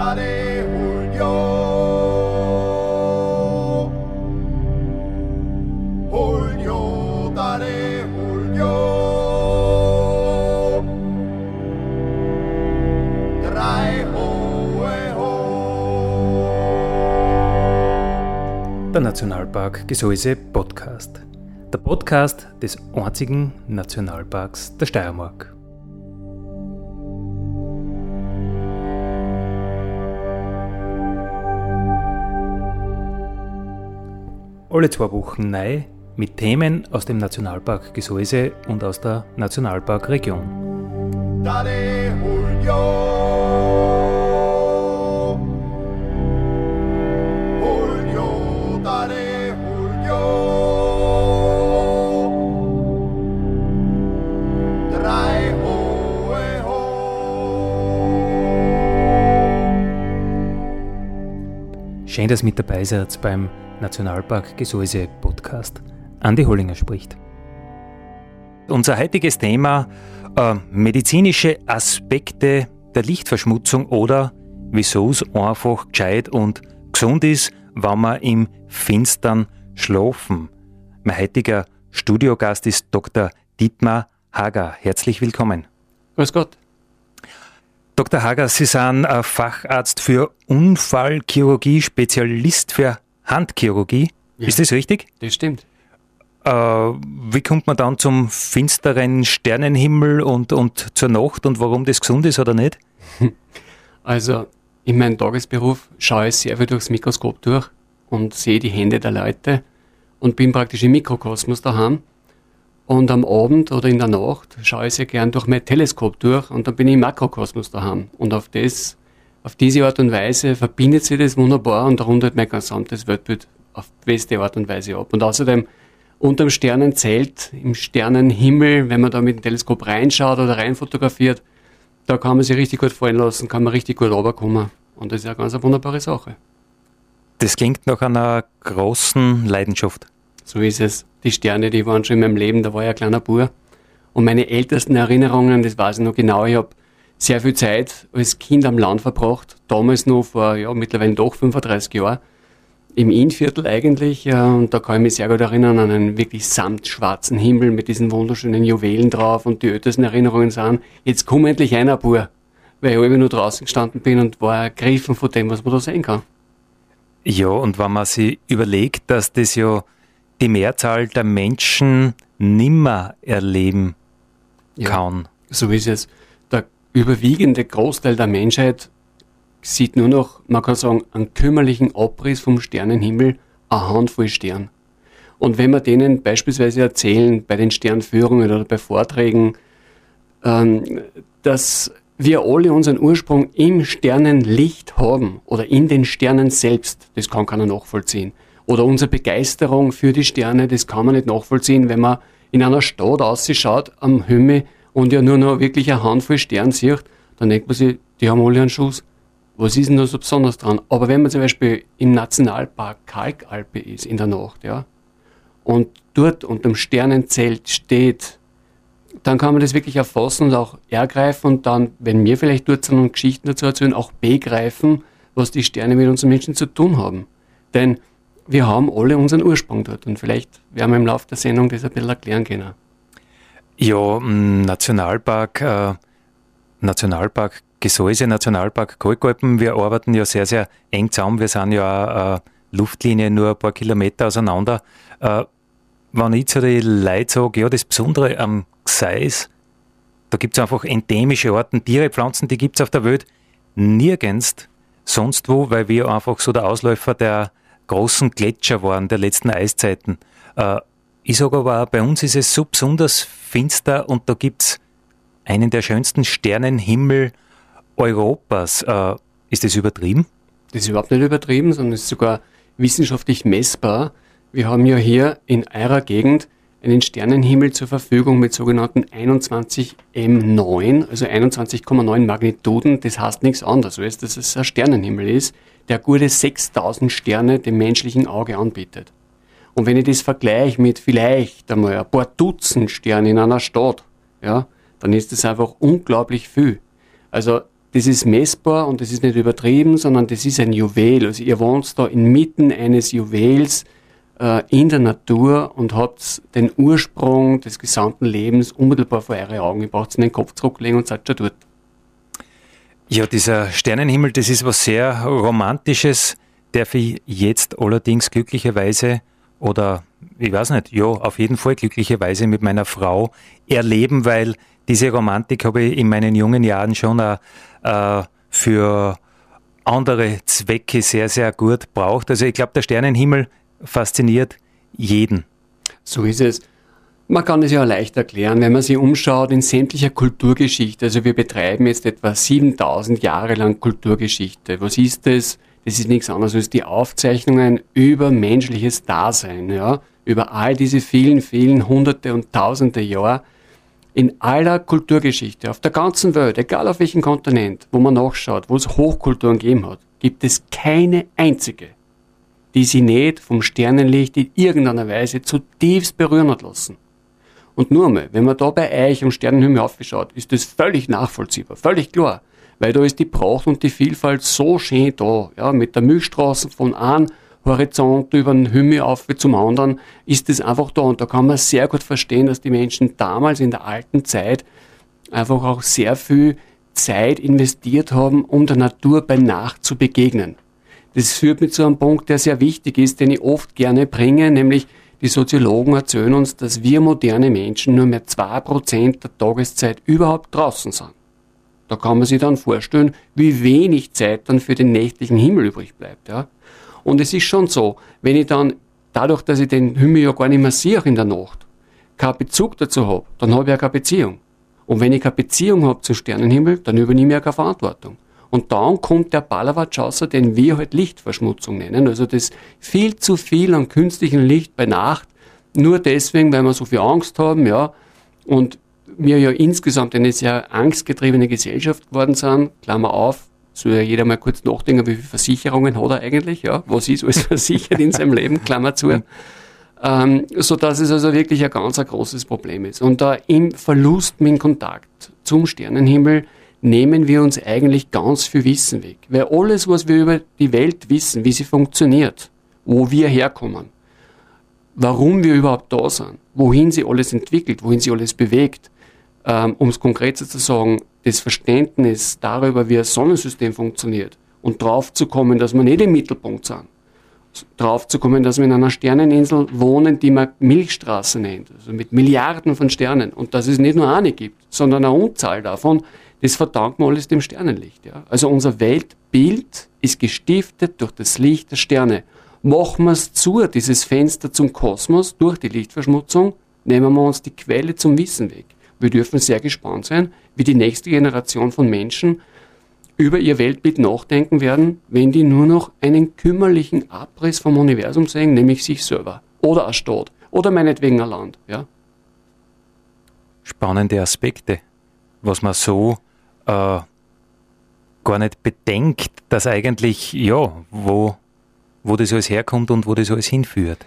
Dale Julio. Julio, dale Julio. Drei hohe ho. Der Nationalpark Gesäuse Podcast. Der Podcast des einzigen Nationalparks der Steiermark. Alle zwei Wochen neu mit Themen aus dem Nationalpark Gesäuse und aus der Nationalparkregion. Schön, dass ihr mit dabei seid beim Nationalpark Gesäuse Podcast. Andi Hollinger spricht. Unser heutiges Thema äh, medizinische Aspekte der Lichtverschmutzung oder wieso es einfach gescheit und gesund ist, wenn wir im Finstern schlafen. Mein heutiger Studiogast ist Dr. Dietmar Hager. Herzlich willkommen. Grüß Gott. Dr. Hager, Sie sind äh, Facharzt für Unfallchirurgie, Spezialist für Handchirurgie. Ja. Ist das richtig? Das stimmt. Äh, wie kommt man dann zum finsteren Sternenhimmel und, und zur Nacht und warum das gesund ist oder nicht? Also in meinem Tagesberuf schaue ich sehr viel durchs Mikroskop durch und sehe die Hände der Leute und bin praktisch im Mikrokosmos daheim. Und am Abend oder in der Nacht schaue ich sehr gern durch mein Teleskop durch und dann bin ich im Makrokosmos daheim. Und auf das, auf diese Art und Weise verbindet sich das wunderbar und halt mein gesamtes Weltbild auf beste Art und Weise ab. Und außerdem unterm Sternenzelt, im Sternenhimmel, wenn man da mit dem Teleskop reinschaut oder rein fotografiert, da kann man sich richtig gut fallen lassen, kann man richtig gut runterkommen. Und das ist ja ganz eine wunderbare Sache. Das klingt nach einer großen Leidenschaft. So ist es. Die Sterne, die waren schon in meinem Leben, da war ich ein kleiner Bub. Und meine ältesten Erinnerungen, das weiß ich noch genau, ich habe sehr viel Zeit als Kind am Land verbracht, damals noch vor, ja, mittlerweile doch 35 Jahren, im Innviertel eigentlich. Und da kann ich mich sehr gut erinnern an einen wirklich samtschwarzen Himmel mit diesen wunderschönen Juwelen drauf. Und die ältesten Erinnerungen sind, jetzt komm endlich einer, Bub. Weil ich immer nur draußen gestanden bin und war ergriffen von dem, was man da sehen kann. Ja, und wenn man sich überlegt, dass das ja die Mehrzahl der Menschen nimmer erleben Ja. kann. So ist es. Der überwiegende Großteil der Menschheit sieht nur noch, man kann sagen, einen kümmerlichen Abriss vom Sternenhimmel, eine Handvoll Stern. Und wenn wir denen beispielsweise erzählen, bei den Sternführungen oder bei Vorträgen, ähm, dass wir alle unseren Ursprung im Sternenlicht haben oder in den Sternen selbst, das kann keiner nachvollziehen. Oder unsere Begeisterung für die Sterne, das kann man nicht nachvollziehen, wenn man in einer Stadt ausschaut am Himmel und ja nur noch wirklich eine Handvoll Sterne sieht, dann denkt man sich, die haben alle einen Schuss. Was ist denn da so besonders dran? Aber wenn man zum Beispiel im Nationalpark Kalkalpe ist in der Nacht, ja, und dort unterm Sternenzelt steht, dann kann man das wirklich erfassen und auch ergreifen und dann, wenn wir vielleicht dort sind und Geschichten dazu erzählen, auch begreifen, was die Sterne mit unseren Menschen zu tun haben. Denn wir haben alle unseren Ursprung dort und vielleicht werden wir im Laufe der Sendung das ein bisschen erklären können. Ja, Nationalpark, äh, Nationalpark Gesäuse, Nationalpark Kalkalpen, wir arbeiten ja sehr, sehr eng zusammen. Wir sind ja äh, Luftlinie nur ein paar Kilometer auseinander. Äh, wenn ich zu den Leuten sage, ja, das Besondere am Gseis, da gibt es einfach endemische Arten, Tiere, Pflanzen, die gibt es auf der Welt nirgends sonst wo, weil wir einfach so der Ausläufer der großen Gletscher waren, der letzten Eiszeiten. Äh, ich sage aber auch, bei uns ist es so besonders finster und da gibt's einen der schönsten Sternenhimmel Europas. Äh, ist das übertrieben? Das ist überhaupt nicht übertrieben, sondern es ist sogar wissenschaftlich messbar. Wir haben ja hier in eurer Gegend einen Sternenhimmel zur Verfügung mit sogenannten 21 M9, also 21,9 Magnituden. Das heißt nichts anderes, als dass es ein Sternenhimmel ist, der gute 6000 Sterne dem menschlichen Auge anbietet. Und wenn ich das vergleiche mit vielleicht einmal ein paar Dutzend Sternen in einer Stadt, ja, dann ist das einfach unglaublich viel. Also das ist messbar und das ist nicht übertrieben, sondern das ist ein Juwel. Also ihr wohnt da inmitten eines Juwels äh, in der Natur und habt den Ursprung des gesamten Lebens unmittelbar vor eure Augen. Ihr braucht in den Kopf zurücklegen und seid schon dort. Ja, dieser Sternenhimmel, das ist was sehr Romantisches, darf ich jetzt allerdings glücklicherweise oder ich weiß nicht, ja, auf jeden Fall glücklicherweise mit meiner Frau erleben, weil diese Romantik habe ich in meinen jungen Jahren schon auch, äh, für andere Zwecke sehr, sehr gut braucht. Also ich glaube, der Sternenhimmel fasziniert jeden. So ist es. Man kann es ja leicht erklären, wenn man sich umschaut in sämtlicher Kulturgeschichte. Also wir betreiben jetzt etwa 7000 Jahre lang Kulturgeschichte. Was ist das? Das ist nichts anderes als die Aufzeichnungen über menschliches Dasein, ja, über all diese vielen, vielen hunderte und tausende Jahre in aller Kulturgeschichte, auf der ganzen Welt, egal auf welchem Kontinent, wo man nachschaut, wo es Hochkulturen gegeben hat, gibt es keine einzige, die sie nicht vom Sternenlicht in irgendeiner Weise zutiefst berühren hat lassen. Und nur einmal, wenn man da bei euch am Sternenhimmel aufschaut, ist das völlig nachvollziehbar, völlig klar weil da ist die Pracht und die Vielfalt so schön da. Ja, mit der Milchstraße von einem Horizont über den Himmel auf zum anderen ist es einfach da. Und da kann man sehr gut verstehen, dass die Menschen damals in der alten Zeit einfach auch sehr viel Zeit investiert haben, um der Natur bei Nacht zu begegnen. Das führt mich zu einem Punkt, der sehr wichtig ist, den ich oft gerne bringe, nämlich die Soziologen erzählen uns, dass wir moderne Menschen nur mehr zwei Prozent der Tageszeit überhaupt draußen sind. Da kann man sich dann vorstellen, wie wenig Zeit dann für den nächtlichen Himmel übrig bleibt. Ja? Und es ist schon so, wenn ich dann, dadurch, dass ich den Himmel ja gar nicht mehr sehe in der Nacht, keinen Bezug dazu habe, dann habe ich ja keine Beziehung. Und wenn ich keine Beziehung habe zum Sternenhimmel, dann übernehme ich ja keine Verantwortung. Und dann kommt der Ballerwatschaußer, den wir halt Lichtverschmutzung nennen. Also das viel zu viel an künstlichem Licht bei Nacht, nur deswegen, weil wir so viel Angst haben, ja. Und wir ja insgesamt eine sehr angstgetriebene Gesellschaft geworden sind, Klammer auf, soll ja jeder mal kurz nachdenken, wie viele Versicherungen hat er eigentlich, ja, was ist alles versichert in seinem Leben, Klammer zu. Ähm, so dass es also wirklich ein ganz ein großes Problem ist. Und da im Verlust mit Kontakt zum Sternenhimmel nehmen wir uns eigentlich ganz viel Wissen weg. Weil alles, was wir über die Welt wissen, wie sie funktioniert, wo wir herkommen, warum wir überhaupt da sind, wohin sie alles entwickelt, wohin sie alles bewegt, ähm, um es konkreter zu sagen, das Verständnis darüber, wie ein Sonnensystem funktioniert und drauf zu kommen, dass wir nicht im Mittelpunkt sind. Drauf zu kommen, dass wir in einer Sterneninsel wohnen, die man Milchstraße nennt, also mit Milliarden von Sternen. Und dass es nicht nur eine gibt, sondern eine Unzahl davon, das verdanken wir alles dem Sternenlicht. Ja? Also unser Weltbild ist gestiftet durch das Licht der Sterne. Machen wir es zu, dieses Fenster zum Kosmos durch die Lichtverschmutzung, nehmen wir uns die Quelle zum Wissen weg. Wir dürfen sehr gespannt sein, wie die nächste Generation von Menschen über ihr Weltbild nachdenken werden, wenn die nur noch einen kümmerlichen Abriss vom Universum sehen, nämlich sich selber. Oder eine Stadt. Oder meinetwegen ein Land. Ja? Spannende Aspekte, was man so äh, gar nicht bedenkt, dass eigentlich, ja, wo, wo das alles herkommt und wo das alles hinführt.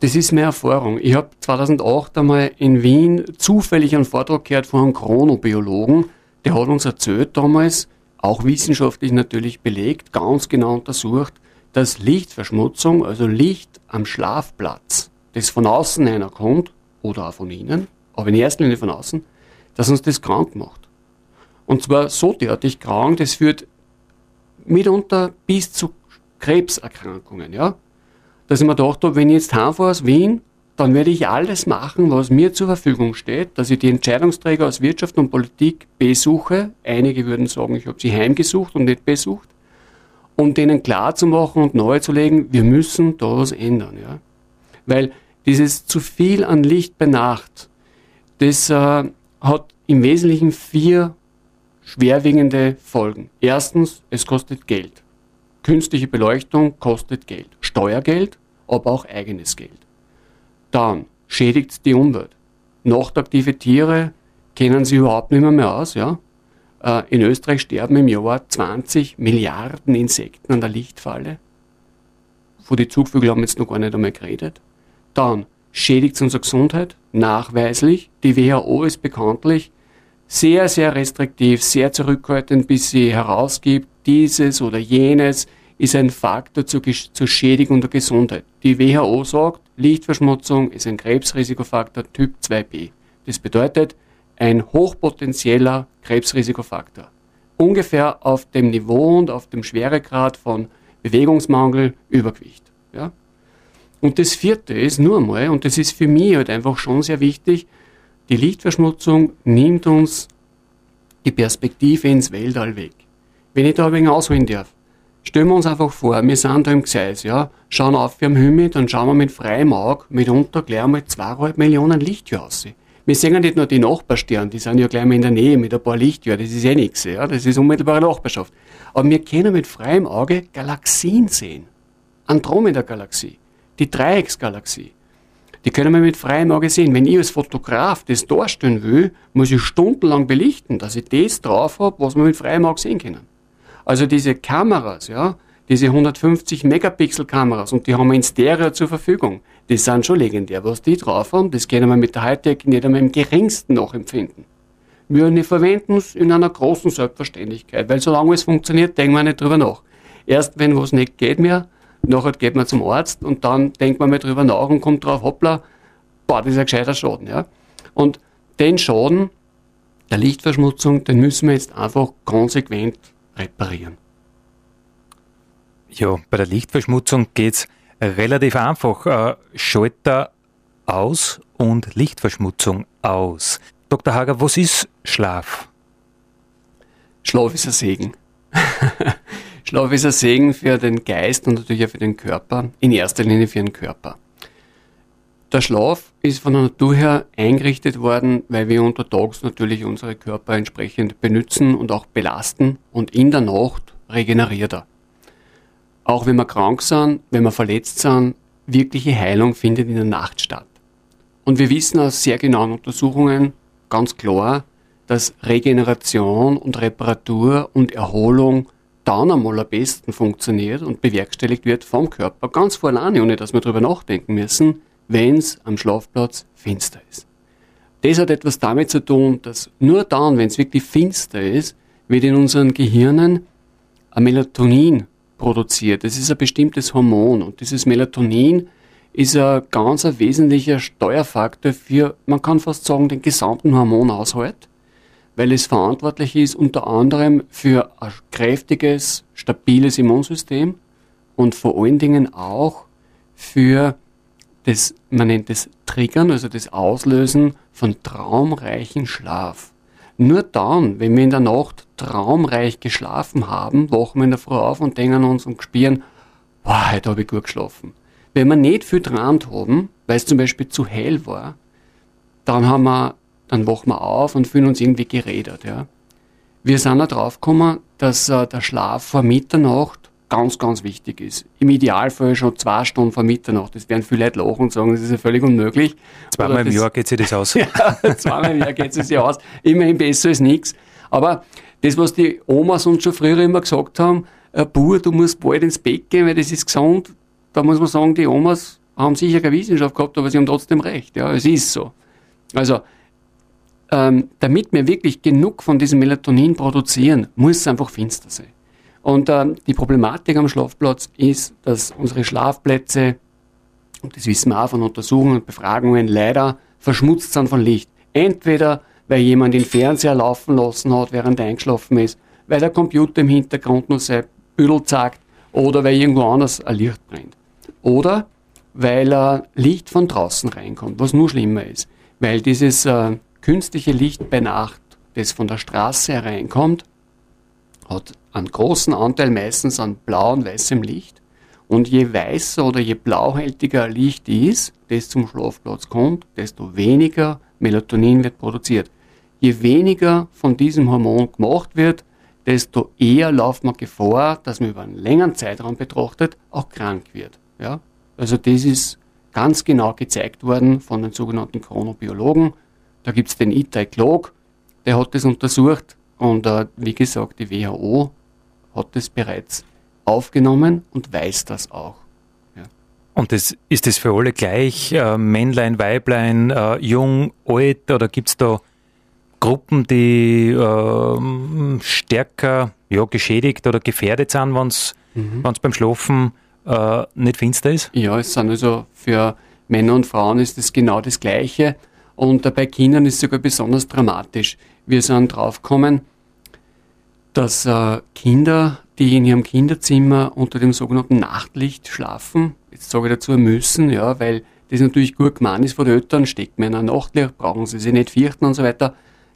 Das ist meine Erfahrung. Ich habe 2008 einmal in Wien zufällig einen Vortrag gehört von einem Chronobiologen. Der hat uns erzählt damals, auch wissenschaftlich natürlich belegt, ganz genau untersucht, dass Lichtverschmutzung, also Licht am Schlafplatz, das von außen einer kommt, oder auch von innen, aber in erster Linie von außen, dass uns das krank macht. Und zwar so derartig krank, das führt mitunter bis zu Krebserkrankungen, ja dass ich mir gedacht habe, wenn ich jetzt heimfahre aus Wien, dann werde ich alles machen, was mir zur Verfügung steht, dass ich die Entscheidungsträger aus Wirtschaft und Politik besuche. Einige würden sagen, ich habe sie heimgesucht und nicht besucht, um denen klarzumachen und nahezulegen, wir müssen da was ändern. Ja? Weil dieses zu viel an Licht bei Nacht, das äh, hat im Wesentlichen vier schwerwiegende Folgen. Erstens, es kostet Geld. Künstliche Beleuchtung kostet Geld. Steuergeld, aber auch eigenes Geld. Dann schädigt die Umwelt. Nachtaktive Tiere kennen sie überhaupt nicht mehr, mehr aus. Ja? Äh, in Österreich sterben im Jahr 20 Milliarden Insekten an der Lichtfalle. Von den Zugvögeln haben wir jetzt noch gar nicht einmal geredet. Dann schädigt es unsere Gesundheit, nachweislich. Die WHO ist bekanntlich sehr, sehr restriktiv, sehr zurückhaltend, bis sie herausgibt, dieses oder jenes ist ein Faktor zur, zur Schädigung der Gesundheit. Die WHO sagt, Lichtverschmutzung ist ein Krebsrisikofaktor Typ 2b. Das bedeutet, ein hochpotenzieller Krebsrisikofaktor. Ungefähr auf dem Niveau und auf dem Schweregrad von Bewegungsmangel, Übergewicht. Ja? Und das vierte ist nur einmal, und das ist für mich halt einfach schon sehr wichtig, die Lichtverschmutzung nimmt uns die Perspektive ins Weltall weg. Wenn ich da ein wenig ausholen darf, stellen wir uns einfach vor, wir sind da im Gseis, ja, schauen auf wir am Himmel, dann schauen wir mit freiem Auge mitunter gleich einmal zweieinhalb Millionen Lichtjahre aus. Wir sehen ja nicht nur die Nachbarsterne, die sind ja gleich mal in der Nähe mit ein paar Lichtjahren, das ist eh nichts, ja, das ist unmittelbare Nachbarschaft. Aber wir können mit freiem Auge Galaxien sehen. Andromeda-Galaxie, die Dreiecksgalaxie. Die können wir mit freiem Auge sehen. Wenn ich als Fotograf das darstellen will, muss ich stundenlang belichten, dass ich das drauf habe, was wir mit freiem Auge sehen können. Also diese Kameras, ja, diese 150 Megapixel Kameras und die haben wir in Stereo zur Verfügung. Die sind schon legendär. Was die drauf haben, das können wir mit der Hightech nicht einmal im geringsten nachempfinden. Wir verwenden es in einer großen Selbstverständlichkeit, weil solange es funktioniert, denken wir nicht drüber nach. Erst wenn was nicht geht mehr, nachher geht man zum Arzt und dann denkt man mal drüber nach und kommt drauf, hoppla, boah, das ist ein gescheiter Schaden. Ja? Und den Schaden der Lichtverschmutzung, den müssen wir jetzt einfach konsequent reparieren. Ja, bei der Lichtverschmutzung geht es relativ einfach. Äh, Schalter aus und Lichtverschmutzung aus. Dr. Hager, was ist Schlaf? Schlaf ist ein Segen. Schlaf ist ein Segen für den Geist und natürlich auch für den Körper, in erster Linie für den Körper. Der Schlaf ist von der Natur her eingerichtet worden, weil wir untertags natürlich unsere Körper entsprechend benutzen und auch belasten und in der Nacht regeneriert er. Auch wenn wir krank sind, wenn wir verletzt sind, wirkliche Heilung findet in der Nacht statt. Und wir wissen aus sehr genauen Untersuchungen ganz klar, dass Regeneration und Reparatur und Erholung dann einmal am besten funktioniert und bewerkstelligt wird vom Körper, ganz vor alleine, ohne dass wir darüber nachdenken müssen, wenn es am Schlafplatz finster ist. Das hat etwas damit zu tun, dass nur dann, wenn es wirklich finster ist, wird in unseren Gehirnen ein Melatonin produziert. Das ist ein bestimmtes Hormon und dieses Melatonin ist ein ganz ein wesentlicher Steuerfaktor für, man kann fast sagen, den gesamten Hormonaushalt weil es verantwortlich ist unter anderem für ein kräftiges, stabiles Immunsystem und vor allen Dingen auch für das, man nennt es Triggern, also das Auslösen von traumreichen Schlaf. Nur dann, wenn wir in der Nacht traumreich geschlafen haben, wachen wir in der Früh auf und denken uns und spüren, boah, heute habe ich gut geschlafen. Wenn wir nicht viel dran haben, weil es zum Beispiel zu hell war, dann haben wir dann wachen wir auf und fühlen uns irgendwie geredet. Ja. Wir sind auch drauf gekommen, dass äh, der Schlaf vor Mitternacht ganz, ganz wichtig ist. Im Idealfall schon zwei Stunden vor Mitternacht. Das werden viele Leute lachen und sagen, das ist ja völlig unmöglich. Zweimal im Jahr geht sich das aus. ja, zweimal im Jahr geht sich das aus. Immerhin besser als nichts. Aber das, was die Omas uns schon früher immer gesagt haben, äh, Bur, du musst bald ins Bett gehen, weil das ist gesund. Da muss man sagen, die Omas haben sicher keine Wissenschaft gehabt, aber sie haben trotzdem recht. Ja, es ist so. Also, ähm, damit wir wirklich genug von diesem Melatonin produzieren, muss es einfach finster sein. Und ähm, die Problematik am Schlafplatz ist, dass unsere Schlafplätze, und das wissen wir auch von Untersuchungen und Befragungen, leider verschmutzt sind von Licht. Entweder weil jemand den Fernseher laufen lassen hat, während er eingeschlafen ist, weil der Computer im Hintergrund nur sein Büdel zeigt oder weil irgendwo anders ein Licht brennt. Oder weil äh, Licht von draußen reinkommt, was nur schlimmer ist. Weil dieses äh, künstliche Licht bei Nacht, das von der Straße hereinkommt, hat einen großen Anteil meistens an blau und weißem Licht. Und je weißer oder je blauhältiger Licht ist, das zum Schlafplatz kommt, desto weniger Melatonin wird produziert. Je weniger von diesem Hormon gemacht wird, desto eher läuft man Gefahr, dass man über einen längeren Zeitraum betrachtet auch krank wird. Ja? Also das ist ganz genau gezeigt worden von den sogenannten Chronobiologen. Da gibt es den Itai Klog, der hat das untersucht und äh, wie gesagt, die WHO hat das bereits aufgenommen und weiß das auch. Ja. Und das, ist das für alle gleich, äh, Männlein, Weiblein, äh, jung, alt oder gibt es da Gruppen, die äh, stärker ja, geschädigt oder gefährdet sind, wenn es mhm. beim Schlafen äh, nicht finster ist? Ja, es sind also für Männer und Frauen ist es genau das Gleiche. Und bei Kindern ist es sogar besonders dramatisch. Wir sind draufgekommen, dass äh, Kinder, die in ihrem Kinderzimmer unter dem sogenannten Nachtlicht schlafen, jetzt sage ich dazu müssen, ja, weil das natürlich gut gemeint ist von den Eltern, steckt man in ein Nachtlicht, brauchen sie sich nicht fürchten und so weiter.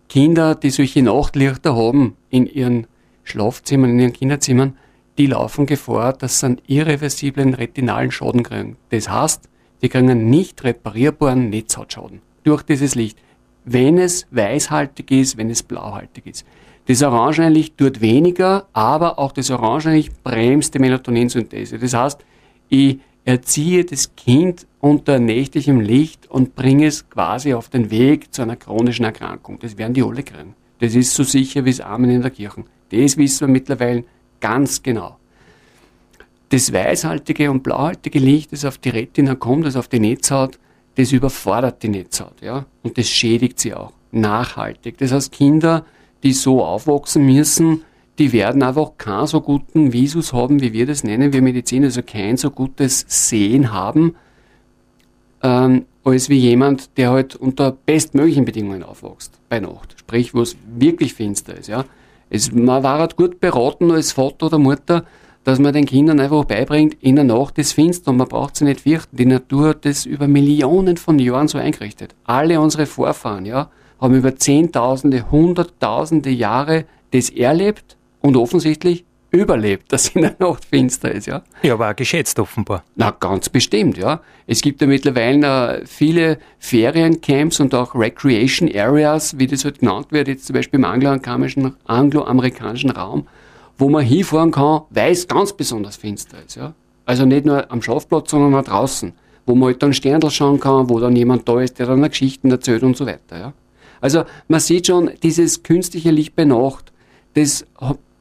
Kinder, die solche Nachtlichter haben in ihren Schlafzimmern, in ihren Kinderzimmern, die laufen Gefahr, dass sie einen irreversiblen retinalen Schaden kriegen. Das heißt, die kriegen einen nicht reparierbaren Netzhautschaden durch dieses Licht. Wenn es weißhaltig ist, wenn es blauhaltig ist. Das Orangenlicht tut weniger, aber auch das Orangenlicht bremst die Melatoninsynthese. Das heißt, ich erziehe das Kind unter nächtlichem Licht und bringe es quasi auf den Weg zu einer chronischen Erkrankung. Das werden die alle kriegen. Das ist so sicher wie das Amen in der Kirche. Das wissen wir mittlerweile ganz genau. Das weißhaltige und blauhaltige Licht, das auf die Retina kommt, das auf die Netzhaut, das überfordert die Netzhaut, ja, und das schädigt sie auch nachhaltig. Das heißt, Kinder, die so aufwachsen müssen, die werden einfach keinen so guten Visus haben, wie wir das nennen, wir Mediziner, also kein so gutes Sehen haben, ähm, als wie jemand, der halt unter bestmöglichen Bedingungen aufwächst bei Nacht. Sprich, wo es wirklich finster ist. Ja. Es, man war halt gut beraten als Vater oder Mutter, dass man den Kindern einfach beibringt, in der Nacht ist finster und man braucht sie nicht fürchten. Die Natur hat das über Millionen von Jahren so eingerichtet. Alle unsere Vorfahren, ja, haben über Zehntausende, Hunderttausende Jahre das erlebt und offensichtlich überlebt, dass in der Nacht finster ist, ja. Ja, aber auch geschätzt offenbar. Na, ganz bestimmt, ja. Es gibt ja mittlerweile äh, viele Feriencamps und auch Recreation Areas, wie das halt genannt wird, jetzt zum Beispiel im angloamerikanischen, angloamerikanischen Raum, wo man hinfahren kann, weil es ganz besonders finster ist, ja. Also nicht nur am Schlafplatz, sondern auch draußen, wo man halt dann Sterndl schauen kann, wo dann jemand da ist, der dann Geschichten erzählt und so weiter, ja. Also man sieht schon, dieses künstliche Licht bei Nacht, das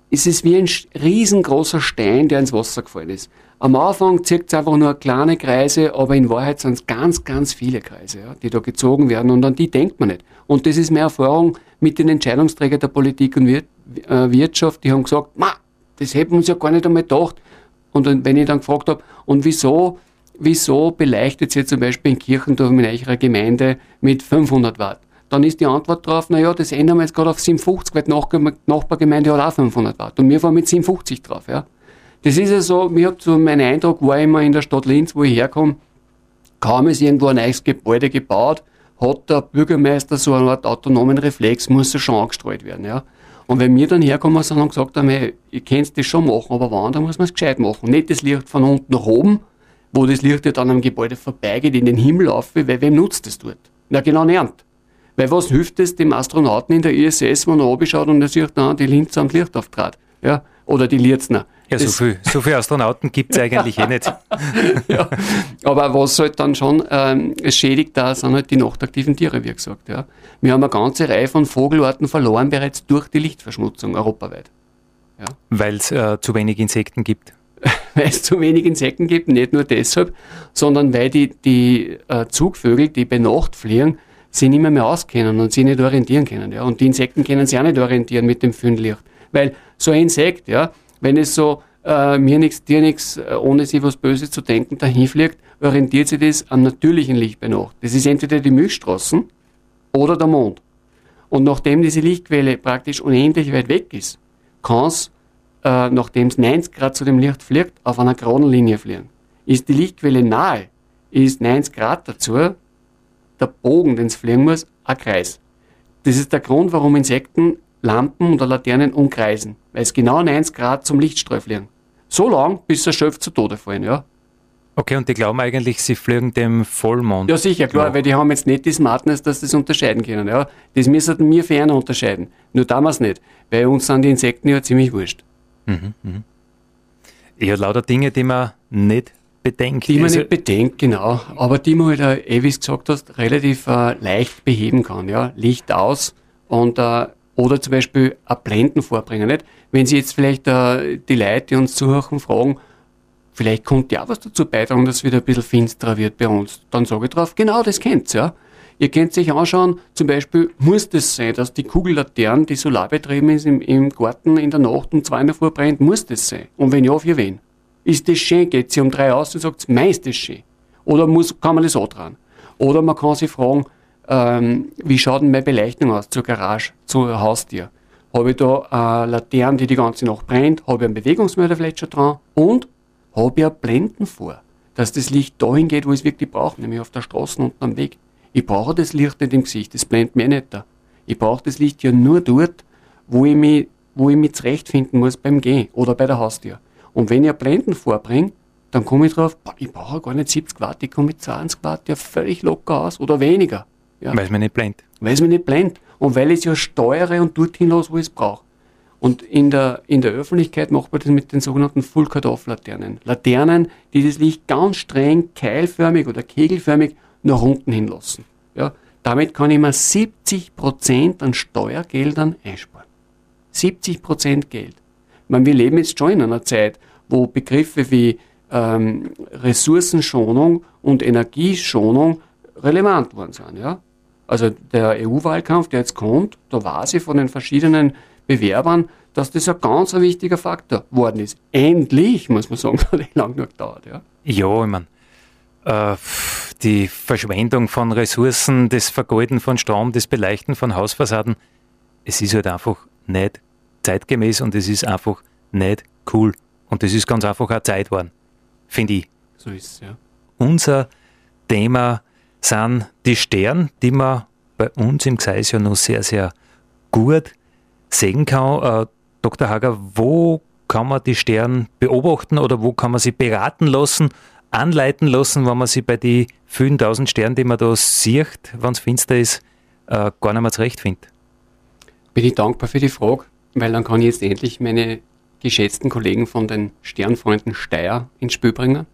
ist es wie ein riesengroßer Stein, der ins Wasser gefallen ist. Am Anfang zieht es einfach nur kleine Kreise, aber in Wahrheit sind es ganz, ganz viele Kreise, ja, die da gezogen werden und an die denkt man nicht. Und das ist meine Erfahrung mit den Entscheidungsträgern der Politik und Wir Wirtschaft, die haben gesagt, Ma, das hätten wir uns ja gar nicht einmal gedacht. Und wenn ich dann gefragt habe, und wieso, wieso beleuchtet ihr zum Beispiel in Kirchendorf in eurer Gemeinde mit 500 Watt? dann ist die Antwort drauf, naja, das ändern wir jetzt gerade auf 57, weil die Nachbargemeinde hat auch 500 Watt. Und wir fahren mit 57 drauf, ja. Das ist ja so, mir hat so mein Eindruck, war immer in der Stadt Linz, wo ich herkomme, kaum ist irgendwo ein neues Gebäude gebaut, hat der Bürgermeister so eine Art autonomen Reflex, muss er schon angestrahlt werden, ja. Und wenn wir dann herkommen sind und gesagt haben, hey, ihr könnt das schon machen, aber wann, dann muss man es gescheit machen. Nicht das Licht von unten nach oben, wo das Licht ja dann am Gebäude vorbeigeht, in den Himmel auf, weil wem nutzt das dort? Na, genau nicht. Weil was hilft es dem Astronauten in der ISS, wenn er oben schaut und er sieht, na, die Linz am Licht auftrat? Ja? Oder die Lierzner. Ja, so viele so viel Astronauten gibt es eigentlich eh nicht. ja, aber was halt dann schon ähm, schädigt, da sind halt die nachtaktiven Tiere, wie gesagt. Ja. Wir haben eine ganze Reihe von Vogelarten verloren bereits durch die Lichtverschmutzung europaweit. Ja. Weil es äh, zu wenig Insekten gibt. weil es zu wenig Insekten gibt, nicht nur deshalb, sondern weil die, die äh, Zugvögel, die bei Nacht fliegen, sich nicht mehr, mehr auskennen und sich nicht orientieren können. Ja. Und die Insekten können sich auch nicht orientieren mit dem Fündlicht. Weil so ein Insekt, ja, wenn es so äh, mir nichts, dir nichts, äh, ohne sich was Böses zu denken, dahin fliegt, orientiert sich das am natürlichen Licht bei Nacht. Das ist entweder die Milchstraßen oder der Mond. Und nachdem diese Lichtquelle praktisch unendlich weit weg ist, kann es, äh, nachdem es 90 Grad zu dem Licht fliegt, auf einer geraden Linie fliegen. Ist die Lichtquelle nahe, ist 90 Grad dazu, der Bogen, den es fliegen muss, ein Kreis. Das ist der Grund, warum Insekten Lampen oder Laternen umkreisen, weil es genau 90 Grad zum Lichtstrahl fliegen. So lang, bis sie erschöpft zu Tode fallen, ja. Okay, und die glauben eigentlich, sie fliegen dem Vollmond. Ja, sicher, klar, ja. weil die haben jetzt nicht die Smartness, dass sie das unterscheiden können. Ja. Das müssen wir ferner unterscheiden. Nur damals nicht. Weil uns sind die Insekten ja ziemlich wurscht. Mhm, mh. Ja, lauter Dinge, die man nicht bedenkt. Die man also, nicht bedenkt, genau. Aber die man halt, äh, eh, wie du gesagt hast, relativ äh, leicht beheben kann. Ja? Licht aus und äh, oder zum Beispiel ein Blenden vorbringen. Nicht? Wenn Sie jetzt vielleicht äh, die Leute, die uns zuhören, fragen, vielleicht kommt ja was dazu beitragen, dass es wieder ein bisschen finsterer wird bei uns, dann sage ich drauf, genau das kennt's, ja. Ihr könnt sich anschauen, zum Beispiel muss das sein, dass die Kugellaterne, die solarbetrieben ist im, im Garten in der Nacht um zwei in der Früh brennt, muss das sein? Und wenn ja, für wen? Ist das schön? Geht sie um drei aus und sagt, mei, ist das schön? Oder muss, kann man das antragen? Oder man kann sich fragen, ähm, wie schaut denn meine Beleuchtung aus zur Garage, zur Haustür? Habe ich da eine Laterne, die die ganze Nacht brennt? Habe ich einen Bewegungsmelder vielleicht schon dran? Und habe ich ein Blenden vor, dass das Licht dahin geht, wo ich es wirklich brauche, nämlich auf der Straße unten am Weg. Ich brauche das Licht nicht im Gesicht, das blendet mir nicht da. Ich brauche das Licht ja nur dort, wo ich mich, wo ich mich zurechtfinden muss beim Gehen oder bei der Haustür. Und wenn ich Blenden vorbringe, dann komme ich drauf, boah, ich brauche gar nicht 70 Watt, ich komme mit 20 Watt ja völlig locker aus oder weniger. Ja. Weil es mir nicht blendet. Weil es mir nicht blendet. Und weil ich es ja steuere und dorthin los, wo ich es brauche. Und in der, in der Öffentlichkeit macht man das mit den sogenannten Full-Cut-Off-Laternen. Laternen, die das Licht ganz streng keilförmig oder kegelförmig nach unten hinlassen. Ja, damit kann ich mir 70% an Steuergeldern einsparen. 70% Geld. Ich meine, wir leben jetzt schon in einer Zeit, wo Begriffe wie ähm, Ressourcenschonung und Energieschonung relevant worden sind. Ja? Also der EU-Wahlkampf, der jetzt kommt, da war sie von den verschiedenen Bewerbern, dass das ein ganz ein wichtiger Faktor worden ist. Endlich, muss man sagen, hat nicht lang genug gedauert. Ja, ja ich meine, äh, die Verschwendung von Ressourcen, das Vergeuden von Strom, das Beleuchten von Hausfassaden, es ist halt einfach nicht zeitgemäß und es ist einfach nicht cool. Und das ist ganz einfach auch Zeit geworden, finde ich. So ist es, ja. Unser Thema sind die Sterne, die man bei uns im Gseis ja noch sehr, sehr gut sehen kann. Äh, Dr. Hager, wo kann man die Sterne beobachten oder wo kann man sie beraten lassen, anleiten lassen, wenn man sie bei den vielen tausend Sternen, die man da sieht, wenn es finster ist, äh, gar nicht mehr zurechtfindet? Bin ich dankbar für die Frage, weil dann kann ich jetzt endlich meine geschätzten Kollegen von den Sternfreunden Steyr ins Spiel bringen.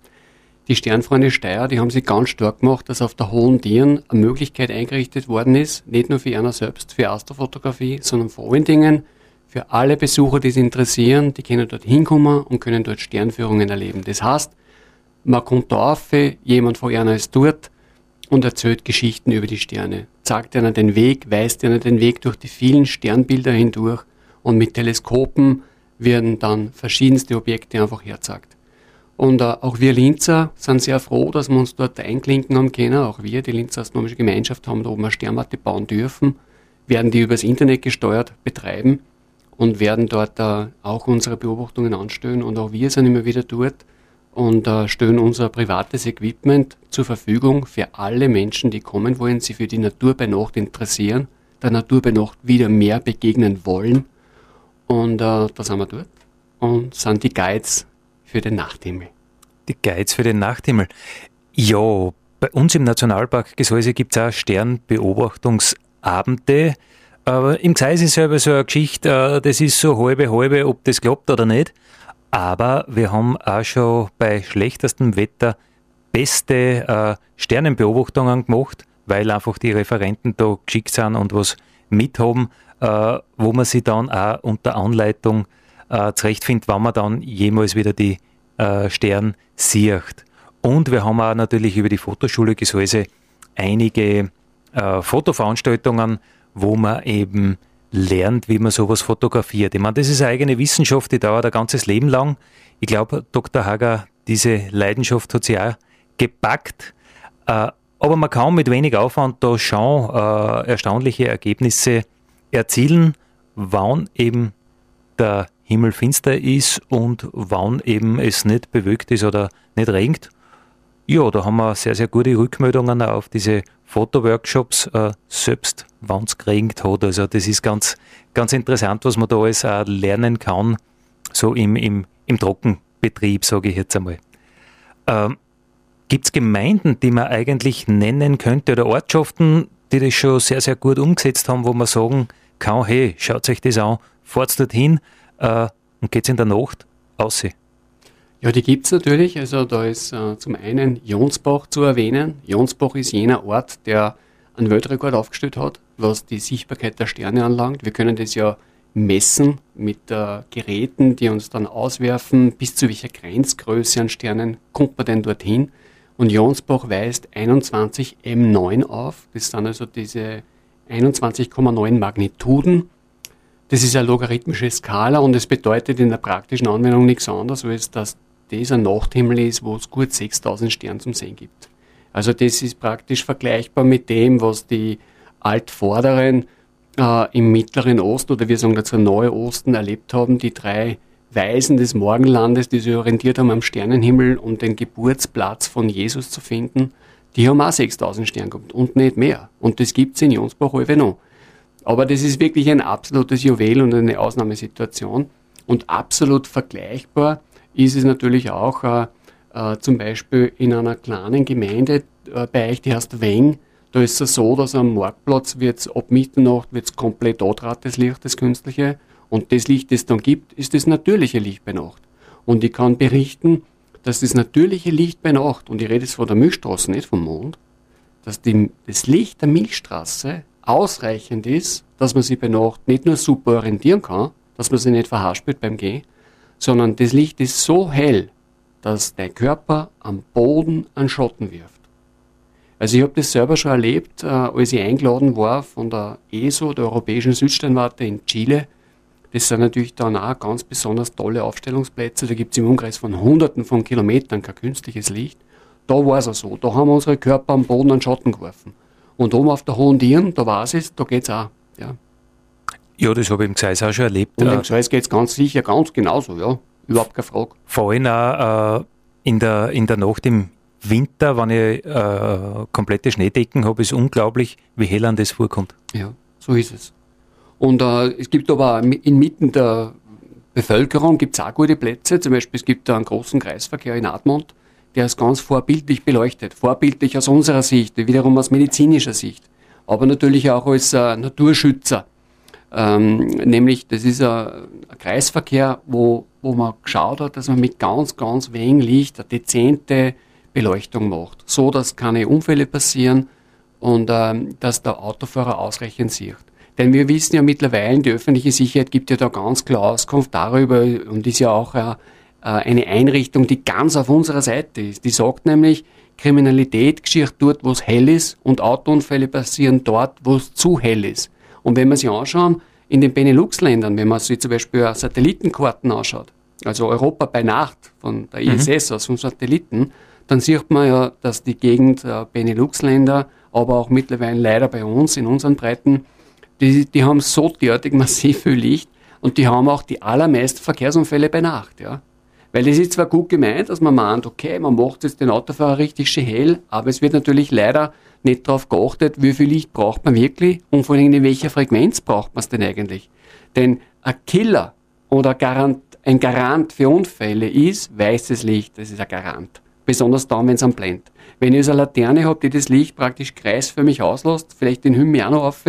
Die Sternfreunde Steyr, die haben sich ganz stark gemacht, dass auf der Hohen Dieren eine Möglichkeit eingerichtet worden ist, nicht nur für einer selbst, für Astrofotografie, sondern vor allen Dingen für alle Besucher, die es interessieren, die können dort hinkommen und können dort Sternführungen erleben. Das heißt, man kommt da auf, jemand von einer ist dort und erzählt Geschichten über die Sterne, zeigt ihnen den Weg, weist ihnen den Weg durch die vielen Sternbilder hindurch und mit Teleskopen werden dann verschiedenste Objekte einfach herzeigt. Und äh, auch wir Linzer sind sehr froh, dass wir uns dort einklinken haben können. Auch wir, die Linzer Astronomische Gemeinschaft, haben da oben eine Sternwarte bauen dürfen, werden die übers Internet gesteuert betreiben und werden dort äh, auch unsere Beobachtungen anstellen. Und auch wir sind immer wieder dort und äh, stellen unser privates Equipment zur Verfügung für alle Menschen, die kommen wollen, sich für die Natur bei Nacht interessieren, der Natur bei Nacht wieder mehr begegnen wollen. Und äh, da sind wir dort und sind die Guides für den Nachthimmel. Die Guides für den Nachthimmel. Ja, bei uns im Nationalpark Gesäuse gibt es auch Sternbeobachtungsabende. Aber im Gseis ist selber so eine Geschichte, äh, das ist so halbe halbe, ob das klappt oder nicht. Aber wir haben auch schon bei schlechtestem Wetter beste äh, Sternenbeobachtungen gemacht, weil einfach die Referenten da geschickt sind und was mithaben, äh, wo man sie dann auch unter Anleitung äh, zurechtfindet, wann man dann jemals wieder die äh, Stern sieht. Und wir haben auch natürlich über die Fotoschule Gesäuse einige äh, Fotoveranstaltungen, wo man eben lernt, wie man sowas fotografiert. Ich meine, das ist eine eigene Wissenschaft, die dauert ein ganzes Leben lang. Ich glaube, Dr. Hager, diese Leidenschaft hat sie auch gepackt. Äh, aber man kann mit wenig Aufwand da schon äh, erstaunliche Ergebnisse erzielen, wann eben der Himmel finster ist und wann eben es nicht bewölkt ist oder nicht regnet. Ja, da haben wir sehr, sehr gute Rückmeldungen auf diese Fotoworkshops, äh, selbst wenn es geregnet hat. Also das ist ganz, ganz interessant, was man da alles auch lernen kann, so im, im, im Trockenbetrieb, sage ich jetzt einmal. Ähm, Gibt es Gemeinden, die man eigentlich nennen könnte oder Ortschaften, die das schon sehr, sehr gut umgesetzt haben, wo man sagen kann, hey, schaut euch das an, fahrt dorthin, äh, und geht es in der Nacht aussehen? Ja, die gibt es natürlich. Also da ist äh, zum einen Jonsbach zu erwähnen. Jonsbach ist jener Ort, der einen Weltrekord aufgestellt hat, was die Sichtbarkeit der Sterne anlangt. Wir können das ja messen mit äh, Geräten, die uns dann auswerfen, bis zu welcher Grenzgröße an Sternen kommt man denn dorthin. und Jonsbach weist 21 M9 auf. Das sind also diese 21,9 Magnituden. Das ist eine logarithmische Skala und es bedeutet in der praktischen Anwendung nichts anderes, als dass das ein Nachthimmel ist, wo es gut 6000 Sterne zum Sehen gibt. Also das ist praktisch vergleichbar mit dem, was die Altvorderen äh, im Mittleren Osten oder wir sagen dazu Neue Osten erlebt haben, die drei Weisen des Morgenlandes, die sich orientiert haben am Sternenhimmel, um den Geburtsplatz von Jesus zu finden, die haben auch 6000 Sterne gehabt und nicht mehr. Und das gibt es in Jonsbach halbe noch. Aber das ist wirklich ein absolutes Juwel und eine Ausnahmesituation. Und absolut vergleichbar ist es natürlich auch äh, äh, zum Beispiel in einer kleinen Gemeinde äh, bei euch, die heißt Weng. Da ist es so, dass am Marktplatz wird's ab Mitternacht wird's komplett andraht, das Licht, das künstliche. Und das Licht, das es dann gibt, ist das natürliche Licht bei Nacht. Und ich kann berichten, dass das natürliche Licht bei Nacht, und ich rede jetzt von der Milchstraße, nicht vom Mond, dass die, das Licht der Milchstraße ausreichend ist, dass man sich bei Nacht nicht nur super orientieren kann, dass man sich nicht verhaspelt beim Gehen, sondern das Licht ist so hell, dass dein Körper am Boden an Schotten wirft. Also ich habe das selber schon erlebt, äh, als ich eingeladen war von der ESO, der Europäischen Südsternwarte in Chile, das sind natürlich dann auch ganz besonders tolle Aufstellungsplätze. Da gibt es im Umkreis von Hunderten von Kilometern kein künstliches Licht. Da war es auch so. Da haben wir unsere Körper am Boden an Schatten geworfen. Und oben auf der Hohen Dirn, da war es, da geht es auch. Ja, ja das habe ich im Gseis auch schon erlebt. Und im Gseis geht es ganz sicher ganz genauso, ja. Überhaupt keine Frage. Vor allem auch äh, in, der, in der Nacht im Winter, wenn ich äh, komplette Schneedecken habe, ist unglaublich, wie hell an das vorkommt. Ja, so ist es. Und äh, es gibt aber inmitten der Bevölkerung gibt es auch gute Plätze. Zum Beispiel es gibt einen großen Kreisverkehr in Admont, der ist ganz vorbildlich beleuchtet. Vorbildlich aus unserer Sicht, wiederum aus medizinischer Sicht. Aber natürlich auch als äh, Naturschützer. Ähm, nämlich, das ist ein, ein Kreisverkehr, wo, wo man geschaut hat, dass man mit ganz, ganz wenig Licht eine dezente Beleuchtung macht. So, dass keine Unfälle passieren und ähm, dass der Autofahrer ausreichend sieht. Denn wir wissen ja mittlerweile, die öffentliche Sicherheit gibt ja da ganz klar Auskunft darüber und ist ja auch äh, eine Einrichtung, die ganz auf unserer Seite ist. Die sagt nämlich, Kriminalität geschieht dort, wo es hell ist und Autounfälle passieren dort, wo es zu hell ist. Und wenn wir sich anschauen, in den Benelux-Ländern, wenn man sich zum Beispiel Satellitenkarten anschaut, also Europa bei Nacht von der ISS mhm. aus vom Satelliten, dann sieht man ja, dass die Gegend äh, Benelux-Länder, aber auch mittlerweile leider bei uns in unseren Breiten die, die haben so derartig massiv viel Licht und die haben auch die allermeisten Verkehrsunfälle bei Nacht, ja. Weil das ist zwar gut gemeint, dass man meint, okay, man macht jetzt den Autofahrer richtig schön hell, aber es wird natürlich leider nicht darauf geachtet, wie viel Licht braucht man wirklich und vor allem in welcher Frequenz braucht man es denn eigentlich. Denn ein Killer oder Garant, ein Garant für Unfälle ist weißes Licht, das ist ein Garant. Besonders dann, wenn es am blendet. Wenn ich also eine Laterne habe, die das Licht praktisch kreisförmig auslässt, vielleicht den Himmel auch noch auf,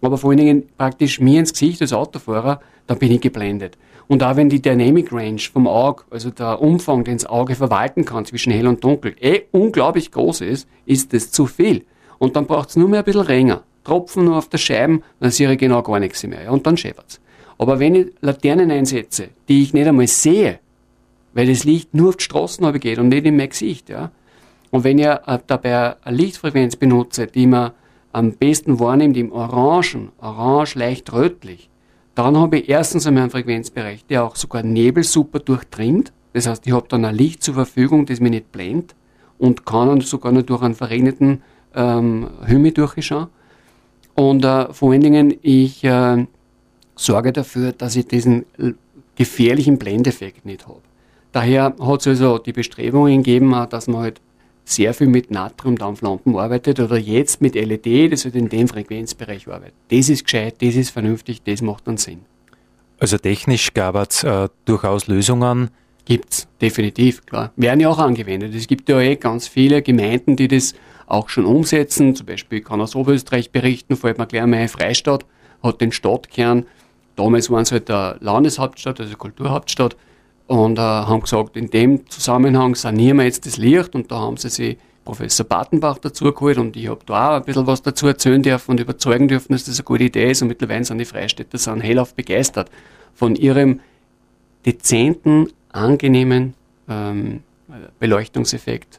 aber vor allen Dingen praktisch mir ins Gesicht als Autofahrer, da bin ich geblendet. Und auch wenn die Dynamic Range vom Auge, also der Umfang, den das Auge verwalten kann zwischen hell und dunkel, eh unglaublich groß ist, ist das zu viel. Und dann braucht es nur mehr ein bisschen länger. Tropfen nur auf der Scheibe, dann sehe ich genau gar nichts mehr. Und dann schäfert's. Aber wenn ich Laternen einsetze, die ich nicht einmal sehe, weil das Licht nur auf die Straßen geht und nicht in mein Gesicht, ja. Und wenn ich äh, dabei eine Lichtfrequenz benutze, die man am besten wahrnimmt im Orangen, orange leicht rötlich, dann habe ich erstens einmal einen Frequenzbereich, der auch sogar Nebel super durchdringt. Das heißt, ich habe dann ein Licht zur Verfügung, das mich nicht blendet und kann dann sogar noch durch einen verregneten ähm, Himmel durchschauen. Und äh, vor allen Dingen, ich äh, sorge dafür, dass ich diesen gefährlichen Blendeffekt nicht habe. Daher hat es also die Bestrebungen gegeben, dass man halt sehr viel mit Natriumdampflampen arbeitet oder jetzt mit LED, das halt in dem Frequenzbereich arbeitet. Das ist gescheit, das ist vernünftig, das macht dann Sinn. Also technisch gab es äh, durchaus Lösungen. Gibt's, definitiv, klar. Werden ja auch angewendet. Es gibt ja eh ganz viele Gemeinden, die das auch schon umsetzen. Zum Beispiel kann aus Oberösterreich berichten, fällt mir gleich meine Freistadt, hat den Stadtkern. Damals waren es halt der Landeshauptstadt, also Kulturhauptstadt und äh, haben gesagt, in dem Zusammenhang sanieren wir jetzt das Licht. Und da haben sie sich Professor Bartenbach dazu geholt und ich habe da auch ein bisschen was dazu erzählen dürfen und überzeugen dürfen, dass das eine gute Idee ist. Und mittlerweile sind die Freistädter sind hellauf begeistert von ihrem dezenten, angenehmen ähm, Beleuchtungseffekt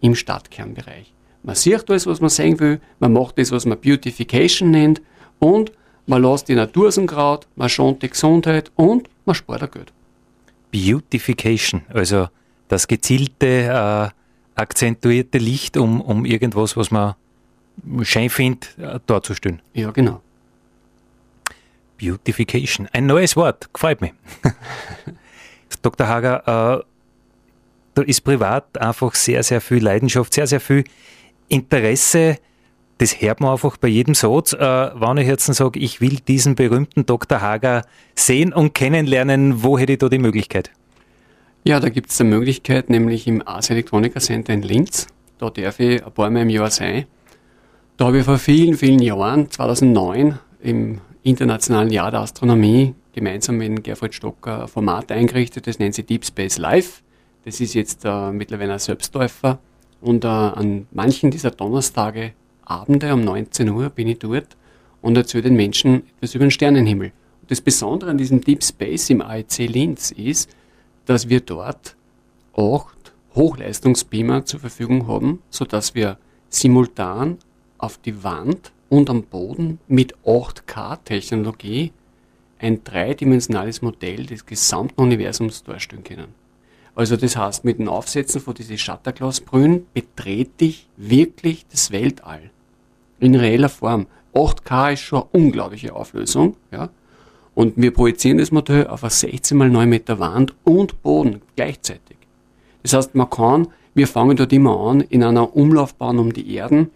im Stadtkernbereich. Man sieht alles, was man sehen will, man macht das, was man Beautification nennt. Und man lässt die Natur zum Kraut, man schont die Gesundheit. Und man spart auch Geld. Beautification, also das gezielte, äh, akzentuierte Licht, um, um irgendwas, was man schön findet, äh, darzustellen. Ja, genau. Beautification, ein neues Wort, gefällt mir. Dr. Hager, äh, da ist privat einfach sehr, sehr viel Leidenschaft, sehr, sehr viel Interesse. Das hört man einfach bei jedem Satz. Äh, wenn ich jetzt sage, ich will diesen berühmten Dr. Hager sehen und kennenlernen, wo hätte ich da die Möglichkeit? Ja, da gibt es eine Möglichkeit, nämlich im Asia Electronica Center in Linz. Da darf ich ein paar Mal im Jahr sein. Da habe ich vor vielen, vielen Jahren, 2009, im Internationalen Jahr der Astronomie, gemeinsam mit Gerfried Stocker ein Format eingerichtet, das nennt sich Deep Space Live. Das ist jetzt äh, mittlerweile ein Selbstläufer. Und äh, an manchen dieser Donnerstage, Abende um 19 Uhr bin ich dort und erzähle den Menschen etwas über den Sternenhimmel. Und das Besondere an diesem Deep Space im AEC Linz ist, dass wir dort acht Hochleistungsbeamer zur Verfügung haben, sodass wir simultan auf die Wand und am Boden mit 8K-Technologie ein dreidimensionales Modell des gesamten Universums darstellen können. Also das heißt, mit dem Aufsetzen von diesen Shutterglasbrühen betrete ich wirklich das Weltall. In reeller Form. 8K ist schon eine unglaubliche Auflösung, ja. Und wir projizieren das Modell auf eine 16 mal 9 Meter Wand und Boden gleichzeitig. Das heißt, man kann, wir fangen dort immer an, in einer Umlaufbahn um die Erden.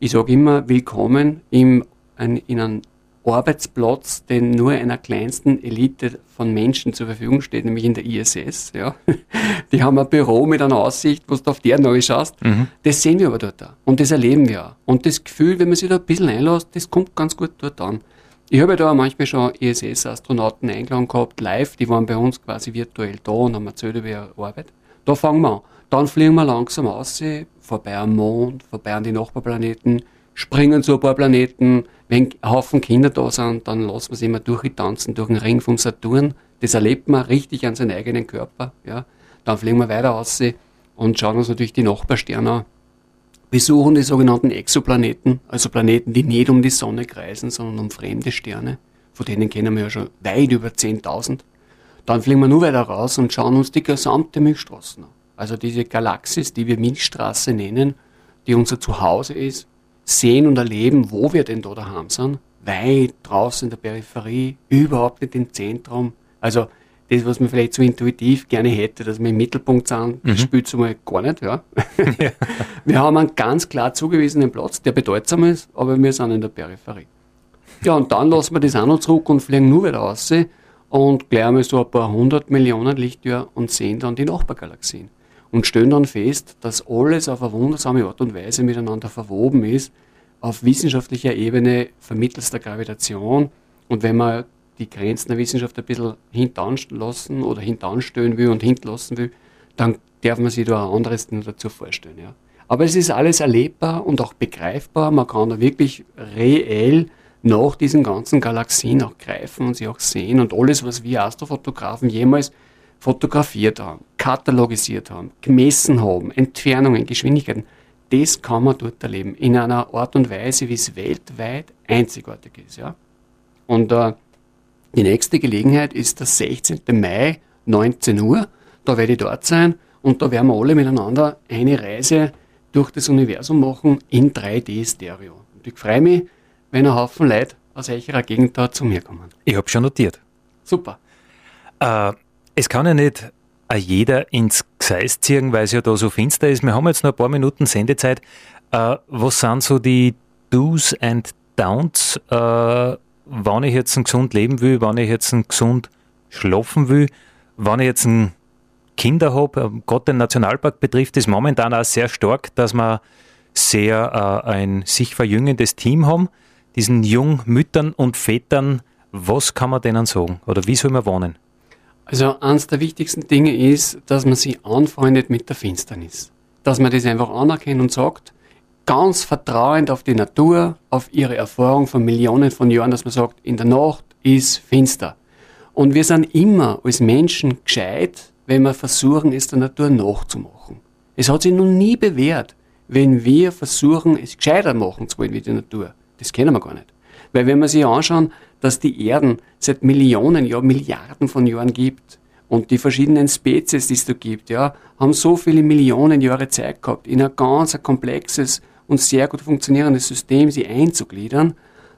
Ich sage immer, willkommen im, in einem Arbeitsplatz, den nur einer kleinsten Elite von Menschen zur Verfügung steht, nämlich in der ISS. Ja. Die haben ein Büro mit einer Aussicht, wo du auf der neu schaust. Mhm. Das sehen wir aber dort auch. Und das erleben wir auch. Und das Gefühl, wenn man sich da ein bisschen einlässt, das kommt ganz gut dort an. Ich habe ja da manchmal schon ISS-Astronauten eingeladen gehabt, live, die waren bei uns quasi virtuell da und haben erzählt über ihre Arbeit. Da fangen wir an. Dann fliegen wir langsam aus, vorbei am Mond, vorbei an die Nachbarplaneten, springen zu ein paar Planeten, wenn ein Haufen Kinder da sind, dann lassen wir sie immer durchtanzen durch den Ring vom Saturn. Das erlebt man richtig an seinem eigenen Körper. Ja. Dann fliegen wir weiter aus und schauen uns natürlich die Nachbarsterne an. Besuchen die sogenannten Exoplaneten, also Planeten, die nicht um die Sonne kreisen, sondern um fremde Sterne. Von denen kennen wir ja schon weit über 10.000. Dann fliegen wir nur weiter raus und schauen uns die gesamte Milchstraße an. Also diese Galaxis, die wir Milchstraße nennen, die unser Zuhause ist, sehen und erleben, wo wir denn da daheim sind. Weit draußen in der Peripherie, überhaupt nicht im Zentrum. Also das, was man vielleicht so intuitiv gerne hätte, dass wir im Mittelpunkt sind, mhm. spielt es mal gar nicht. Ja. ja. Wir haben einen ganz klar zugewiesenen Platz, der bedeutsam ist, aber wir sind in der Peripherie. Ja, und dann lassen wir das auch noch zurück und fliegen nur wieder raus und gleich einmal so ein paar hundert Millionen Lichtjahre und sehen dann die Nachbargalaxien und stellen dann fest, dass alles auf eine wundersame Art und Weise miteinander verwoben ist, auf wissenschaftlicher Ebene vermittels der Gravitation. Und wenn man die Grenzen der Wissenschaft ein bisschen hintanlassen oder hintanstellen will und hinterlassen will, dann darf man sich da ein anderes dazu vorstellen. Ja. Aber es ist alles erlebbar und auch begreifbar. Man kann da wirklich reell nach diesen ganzen Galaxien auch greifen und sie auch sehen. Und alles, was wir Astrofotografen jemals fotografiert haben, katalogisiert haben, gemessen haben, Entfernungen, Geschwindigkeiten, das kann man dort erleben. In einer Art und Weise, wie es weltweit einzigartig ist. Ja? Und äh, die nächste Gelegenheit ist der 16. Mai, 19 Uhr. Da werde ich dort sein und da werden wir alle miteinander eine Reise durch das Universum machen in 3D-Stereo. Und ich freue mich, wenn ein Haufen Leute aus eurer Gegend da zu mir kommen. Ich habe schon notiert. Super. Äh, es kann ja nicht jeder ins Gseis ziehen, weil es ja da so finster ist. Wir haben jetzt noch ein paar Minuten Sendezeit. Äh, was sind so die Do's and Don'ts, äh, wann ich jetzt ein gesund leben will, wann ich jetzt ein gesund schlafen will, wann ich jetzt ein Kinder habe, äh, Gott den Nationalpark betrifft, ist momentan auch sehr stark, dass wir sehr äh, ein sich verjüngendes Team haben. Diesen Jungmüttern und Vätern, was kann man denen sagen? Oder wie soll man wohnen? Also eines der wichtigsten Dinge ist, dass man sich anfreundet mit der Finsternis. Dass man das einfach anerkennt und sagt, ganz vertrauend auf die Natur, auf ihre Erfahrung von Millionen von Jahren, dass man sagt, in der Nacht ist finster. Und wir sind immer als Menschen gescheit, wenn wir versuchen, es der Natur nachzumachen. Es hat sich noch nie bewährt, wenn wir versuchen, es gescheiter machen zu wollen wie die Natur. Das kennen wir gar nicht. Weil wenn wir sich anschauen, dass die Erden seit Millionen, ja Milliarden von Jahren gibt und die verschiedenen Spezies, die es da gibt, ja, haben so viele Millionen Jahre Zeit gehabt, in ein ganz ein komplexes und sehr gut funktionierendes System sie einzugliedern,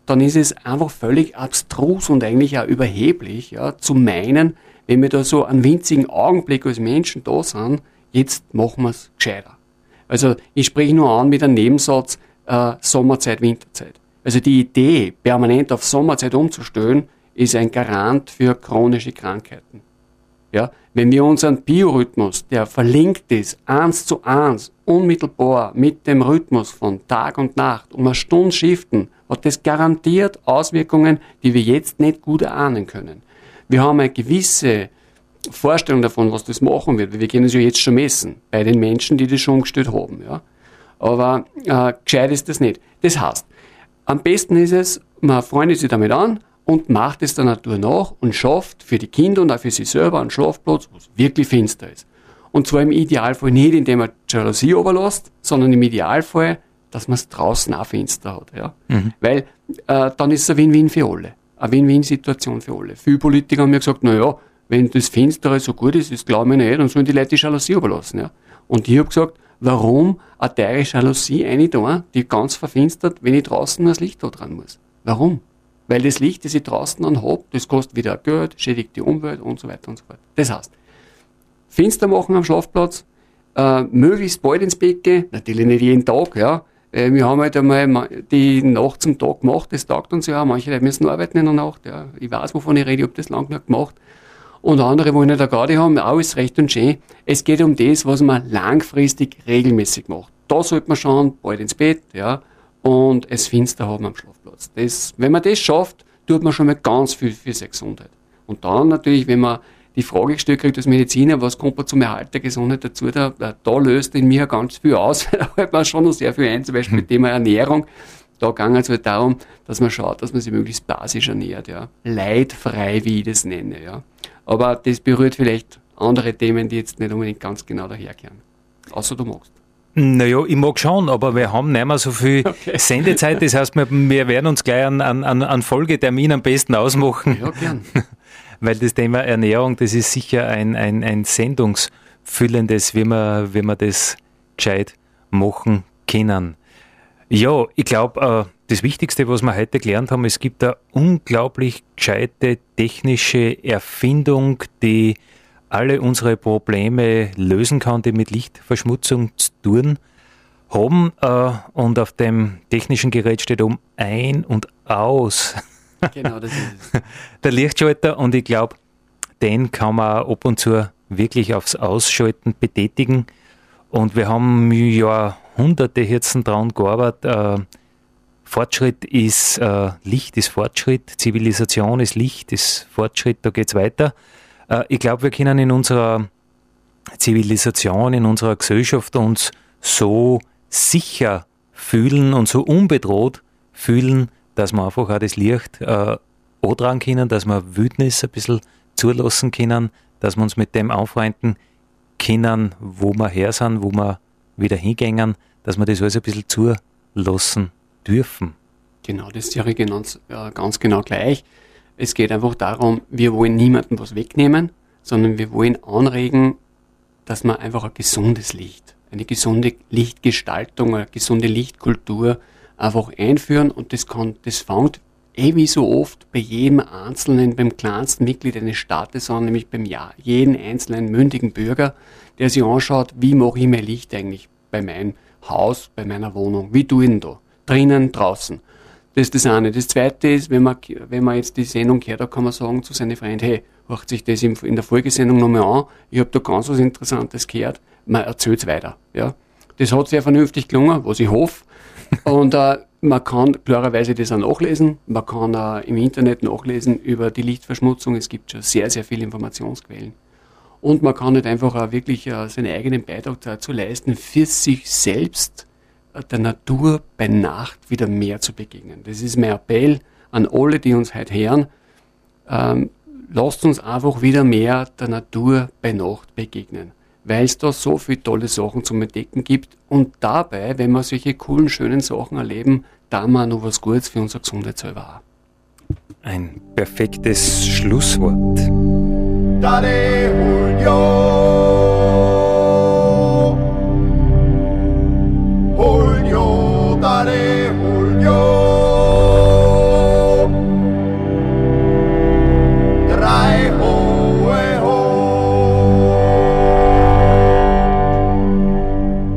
dann ist es einfach völlig abstrus und eigentlich auch überheblich, ja, zu meinen, wenn wir da so einen winzigen Augenblick als Menschen da sind, jetzt machen wir es gescheiter. Also ich spreche nur an mit einem Nebensatz äh, Sommerzeit, Winterzeit. Also die Idee, permanent auf Sommerzeit umzustellen, ist ein Garant für chronische Krankheiten. Ja, wenn wir unseren Biorhythmus, der verlinkt ist, eins zu eins, unmittelbar mit dem Rhythmus von Tag und Nacht, um eine Stunde shiften, hat das garantiert Auswirkungen, die wir jetzt nicht gut erahnen können. Wir haben eine gewisse Vorstellung davon, was das machen wird. Wir können es ja jetzt schon messen, bei den Menschen, die das schon umgestellt haben. Ja. Aber äh, gescheit ist das nicht. Das heißt, am besten ist es, man freundet sich damit an und macht es der Natur nach und schafft für die Kinder und auch für sich selber einen Schlafplatz, wo es wirklich finster ist. Und zwar im Idealfall nicht, indem man Jalousie überlässt, sondern im Idealfall, dass man es draußen auch finster hat. Ja? Mhm. Weil äh, dann ist es ein Win-Win für alle. Eine Win-Win-Situation für alle. Viele Politiker haben mir gesagt, na ja, wenn das Finstere so gut ist, das glaube ich nicht, dann sollen die Leute die Jalousie überlassen. Ja? Und ich habe gesagt, warum eine teure Jalousie eine die ganz verfinstert, wenn ich draußen das Licht da dran muss? Warum? Weil das Licht, das ich draußen dann habe, das kostet wieder Geld, schädigt die Umwelt und so weiter und so fort. Das heißt, Fenster machen am Schlafplatz, äh, möglichst bald ins Bett gehen, natürlich nicht jeden Tag, ja. Äh, wir haben halt einmal die Nacht zum Tag gemacht, das taugt uns ja. Manche Leute müssen arbeiten in der Nacht, ja. Ich weiß, wovon ich rede, ich habe das lange nicht gemacht. Und andere wollen nicht gerade haben, alles recht und schön. Es geht um das, was man langfristig regelmäßig macht. Da sollte man schauen, bald ins Bett, ja, und es finster haben am Schlafplatz. Das, wenn man das schafft, tut man schon mal ganz viel für seine Gesundheit. Und dann natürlich, wenn man die Frage gestellt kriegt als Mediziner, was kommt man zum Erhalt der Gesundheit dazu, da, da löst in mir ganz viel aus, da hält man schon noch sehr viel ein, zum Beispiel mit dem Ernährung. Da ging es halt darum, dass man schaut, dass man sich möglichst basisch ernährt, ja. Leidfrei, wie ich das nenne, ja. Aber das berührt vielleicht andere Themen, die jetzt nicht unbedingt ganz genau daherkehren. Außer du magst. Naja, ich mag schon, aber wir haben nicht mehr so viel okay. Sendezeit. Das heißt, wir, wir werden uns gleich einen, einen, einen Folgetermin am besten ausmachen. Ja, gern. Weil das Thema Ernährung, das ist sicher ein, ein, ein sendungsfüllendes, wie wir, wie wir das gescheit machen können. Ja, ich glaube, äh, das Wichtigste, was wir heute gelernt haben, es gibt eine unglaublich gescheite technische Erfindung, die alle unsere Probleme lösen kann, die mit Lichtverschmutzung zu tun haben. Äh, und auf dem technischen Gerät steht um ein und aus. Genau, das ist es. Der Lichtschalter und ich glaube, den kann man ab und zu wirklich aufs Ausschalten betätigen. Und wir haben ja hunderte Herzen dran gearbeitet. Fortschritt ist äh, Licht ist Fortschritt, Zivilisation ist Licht, ist Fortschritt, da geht es weiter. Äh, ich glaube, wir können in unserer Zivilisation, in unserer Gesellschaft uns so sicher fühlen und so unbedroht fühlen, dass wir einfach auch das Licht äh, antragen können, dass wir Wildnis ein bisschen zulassen können, dass wir uns mit dem anfreunden können, wo wir her sind, wo wir wieder hingängen, dass wir das alles ein bisschen zulassen dürfen. Genau, das ist ja ganz, äh, ganz genau gleich. Es geht einfach darum, wir wollen niemandem was wegnehmen, sondern wir wollen anregen, dass man einfach ein gesundes Licht, eine gesunde Lichtgestaltung, eine gesunde Lichtkultur einfach einführen und das kann, das fängt eh wie so oft bei jedem Einzelnen, beim kleinsten Mitglied eines Staates an, nämlich beim ja, jeden einzelnen mündigen Bürger, der sich anschaut, wie mache ich mein Licht eigentlich bei meinem Haus, bei meiner Wohnung, wie tue ich denn da? Drinnen, draußen. Das ist das eine. Das zweite ist, wenn man, wenn man jetzt die Sendung hört, da kann man sagen zu seinen Freunden, hey, hört sich das in der Folgesendung nochmal an, ich habe da ganz was Interessantes gehört, man erzählt es weiter. Ja. Das hat sehr vernünftig gelungen, was ich hoffe. Und äh, man kann klarerweise das auch nachlesen. Man kann äh, im Internet nachlesen über die Lichtverschmutzung. Es gibt schon sehr, sehr viele Informationsquellen. Und man kann nicht einfach auch wirklich äh, seinen eigenen Beitrag dazu leisten, für sich selbst der Natur bei Nacht wieder mehr zu begegnen. Das ist mein Appell an alle, die uns heute hören. Ähm, lasst uns einfach wieder mehr der Natur bei Nacht begegnen. weil es da so viele tolle Sachen zum Entdecken gibt und dabei, wenn wir solche coolen, schönen Sachen erleben, da wir noch was Gutes für unsere Gesundheit selber auch. Ein perfektes Schlusswort. Dale